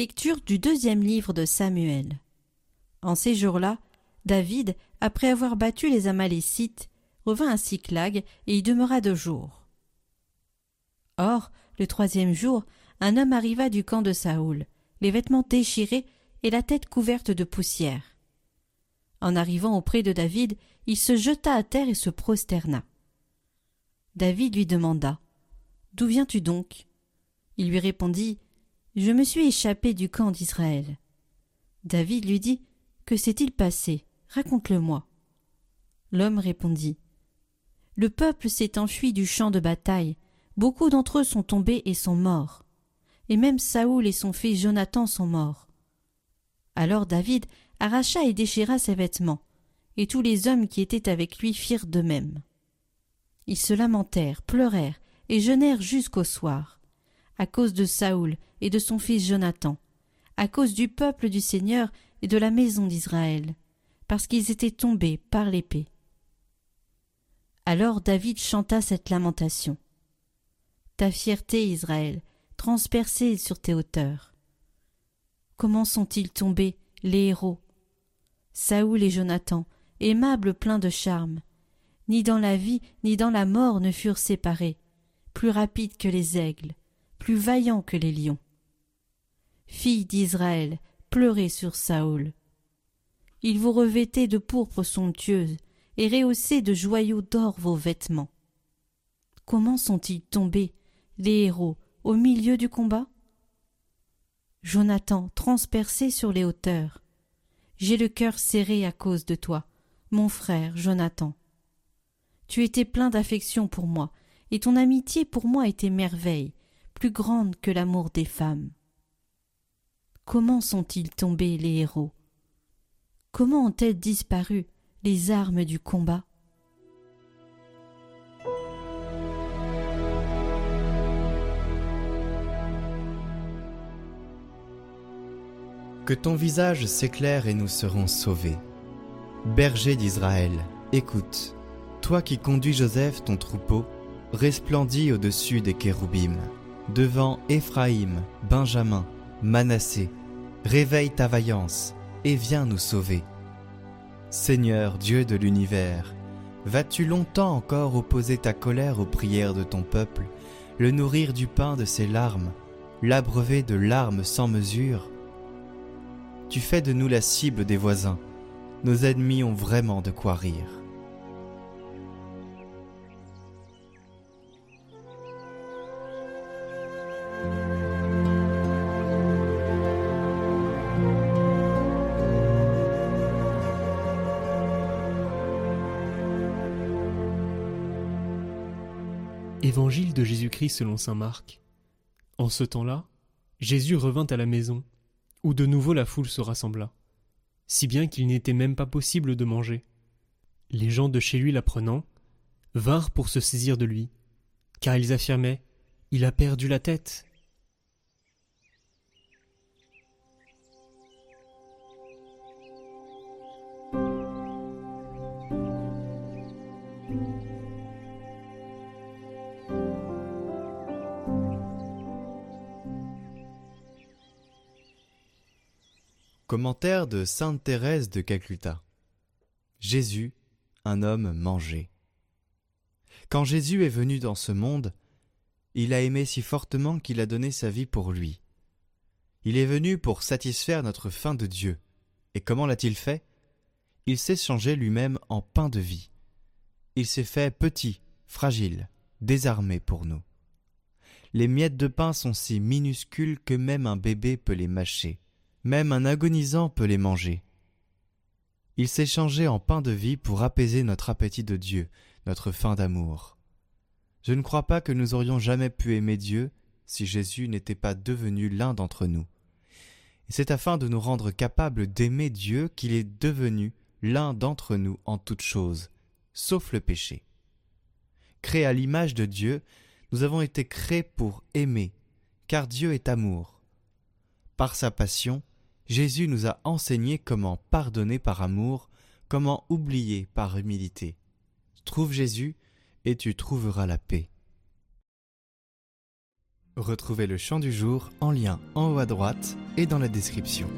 Lecture du deuxième livre de Samuel. En ces jours-là, David, après avoir battu les Amalécites, revint à Siclag et y demeura deux jours. Or, le troisième jour, un homme arriva du camp de Saoul, les vêtements déchirés et la tête couverte de poussière. En arrivant auprès de David, il se jeta à terre et se prosterna. David lui demanda D'où viens-tu donc? Il lui répondit Je me suis échappé du camp d'Israël. David lui dit Que s'est-il passé? Raconte-le-moi. L'homme répondit Le peuple s'est enfui du champ de bataille. Beaucoup d'entre eux sont tombés et sont morts. Et même Saoul et son fils Jonathan sont morts. Alors David arracha et déchira ses vêtements, et tous les hommes qui étaient avec lui firent de même. Ils se lamentèrent, pleurèrent, et jeûnèrent jusqu'au soir, à cause de Saoul et de son fils Jonathan, à cause du peuple du Seigneur et de la maison d'Israël, parce qu'ils étaient tombés par l'épée. Alors David chanta cette lamentation. Ta fierté, Israël, transpercée sur tes hauteurs. Comment sont-ils tombés, les héros? Saoul et Jonathan, aimables pleins de charme, ni dans la vie ni dans la mort ne furent séparés, plus rapides que les aigles, plus vaillants que les lions. Filles d'Israël, pleurez sur Saoul. Il vous revêtait de pourpre somptueuse et rehaussait de joyaux d'or vos vêtements. Comment sont-ils tombés, les héros, au milieu du combat? Jonathan transpercé sur les hauteurs. J'ai le cœur serré à cause de toi, mon frère Jonathan. Tu étais plein d'affection pour moi, et ton amitié pour moi était merveille, plus grande que l'amour des femmes. Comment sont-ils tombés les héros? Comment ont-elles disparu les armes du combat? Que ton visage s'éclaire et nous serons sauvés. Berger d'Israël, écoute, toi qui conduis Joseph ton troupeau, resplendis au-dessus des kéroubim, devant Éphraïm, Benjamin, Manassé, réveille ta vaillance et viens nous sauver. Seigneur Dieu de l'univers, vas-tu longtemps encore opposer ta colère aux prières de ton peuple, le nourrir du pain de ses larmes, l'abreuver de larmes sans mesure? Tu fais de nous la cible des voisins. Nos ennemis ont vraiment de quoi rire. Évangile de Jésus-Christ selon saint Marc. En ce temps-là, Jésus revint à la maison où de nouveau la foule se rassembla, si bien qu'il n'était même pas possible de manger. Les gens de chez lui l'apprenant, vinrent pour se saisir de lui, car ils affirmaient Il a perdu la tête. Commentaire de Sainte Thérèse de Calcutta. Jésus, un homme mangé. Quand Jésus est venu dans ce monde, il a aimé si fortement qu'il a donné sa vie pour lui. Il est venu pour satisfaire notre faim de Dieu. Et comment l'a-t-il fait? Il s'est changé lui-même en pain de vie. Il s'est fait petit, fragile, désarmé pour nous. Les miettes de pain sont si minuscules que même un bébé peut les mâcher. Même un agonisant peut les manger. Il s'est changé en pain de vie pour apaiser notre appétit de Dieu, notre faim d'amour. Je ne crois pas que nous aurions jamais pu aimer Dieu si Jésus n'était pas devenu l'un d'entre nous. C'est afin de nous rendre capables d'aimer Dieu qu'il est devenu l'un d'entre nous en toutes choses, sauf le péché. Créés à l'image de Dieu, nous avons été créés pour aimer, car Dieu est amour. Par sa passion, Jésus nous a enseigné comment pardonner par amour, comment oublier par humilité. Trouve Jésus et tu trouveras la paix. Retrouvez le chant du jour en lien en haut à droite et dans la description.